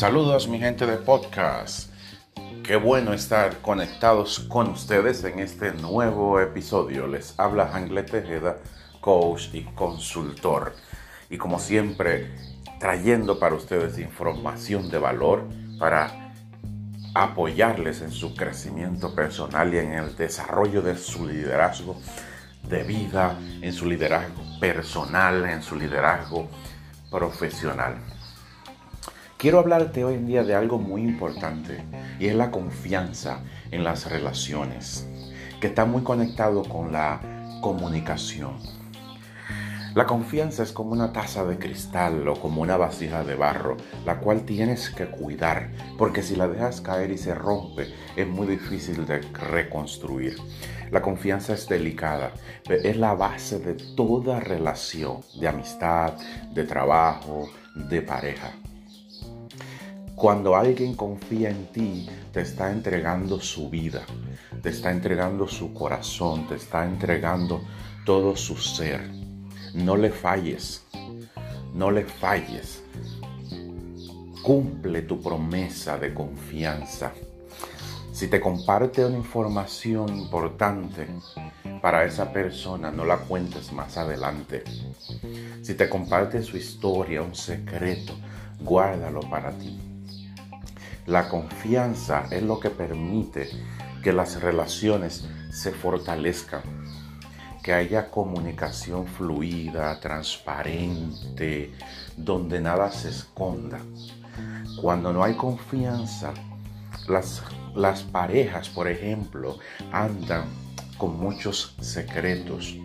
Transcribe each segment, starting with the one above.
Saludos mi gente de podcast. Qué bueno estar conectados con ustedes en este nuevo episodio. Les habla Angle Tejeda, coach y consultor. Y como siempre, trayendo para ustedes información de valor para apoyarles en su crecimiento personal y en el desarrollo de su liderazgo de vida, en su liderazgo personal, en su liderazgo profesional. Quiero hablarte hoy en día de algo muy importante y es la confianza en las relaciones, que está muy conectado con la comunicación. La confianza es como una taza de cristal o como una vasija de barro, la cual tienes que cuidar, porque si la dejas caer y se rompe, es muy difícil de reconstruir. La confianza es delicada, es la base de toda relación de amistad, de trabajo, de pareja. Cuando alguien confía en ti, te está entregando su vida, te está entregando su corazón, te está entregando todo su ser. No le falles, no le falles. Cumple tu promesa de confianza. Si te comparte una información importante para esa persona, no la cuentes más adelante. Si te comparte su historia, un secreto, guárdalo para ti. La confianza es lo que permite que las relaciones se fortalezcan, que haya comunicación fluida, transparente, donde nada se esconda. Cuando no hay confianza, las, las parejas, por ejemplo, andan con muchos secretos.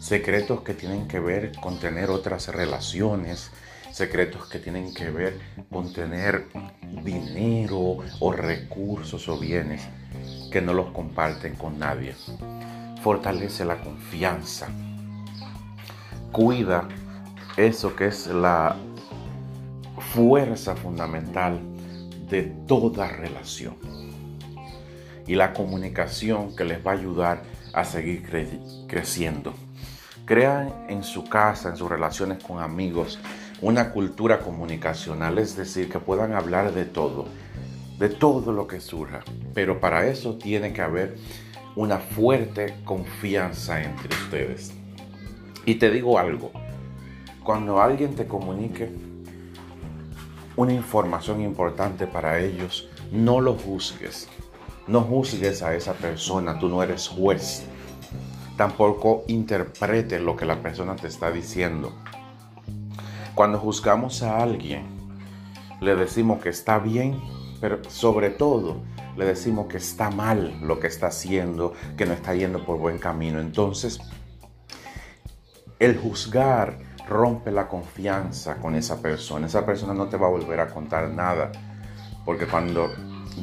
Secretos que tienen que ver con tener otras relaciones, secretos que tienen que ver con tener dinero o recursos o bienes que no los comparten con nadie. Fortalece la confianza. Cuida eso que es la fuerza fundamental de toda relación. Y la comunicación que les va a ayudar a seguir creciendo. Crean en su casa, en sus relaciones con amigos, una cultura comunicacional, es decir, que puedan hablar de todo, de todo lo que surja. Pero para eso tiene que haber una fuerte confianza entre ustedes. Y te digo algo, cuando alguien te comunique una información importante para ellos, no lo juzgues. No juzgues a esa persona, tú no eres juez. Tampoco interpretes lo que la persona te está diciendo. Cuando juzgamos a alguien, le decimos que está bien, pero sobre todo le decimos que está mal lo que está haciendo, que no está yendo por buen camino. Entonces, el juzgar rompe la confianza con esa persona. Esa persona no te va a volver a contar nada. Porque cuando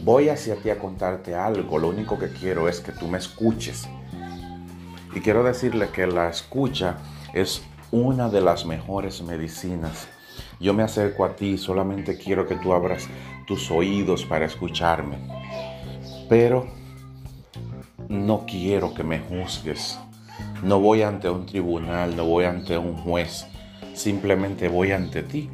voy hacia ti a contarte algo, lo único que quiero es que tú me escuches. Y quiero decirle que la escucha es una de las mejores medicinas. Yo me acerco a ti, solamente quiero que tú abras tus oídos para escucharme. Pero no quiero que me juzgues. No voy ante un tribunal, no voy ante un juez. Simplemente voy ante ti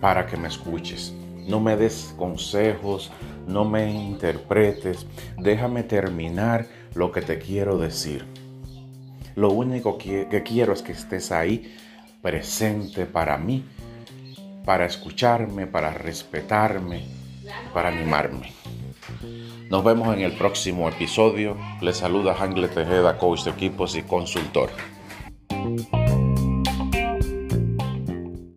para que me escuches. No me des consejos, no me interpretes. Déjame terminar lo que te quiero decir. Lo único que, quiero es que estés ahí presente para mí, para escucharme, para respetarme, para animarme. Nos vemos en el próximo episodio. Les saluda Angle Tejeda, coach de equipos y consultor.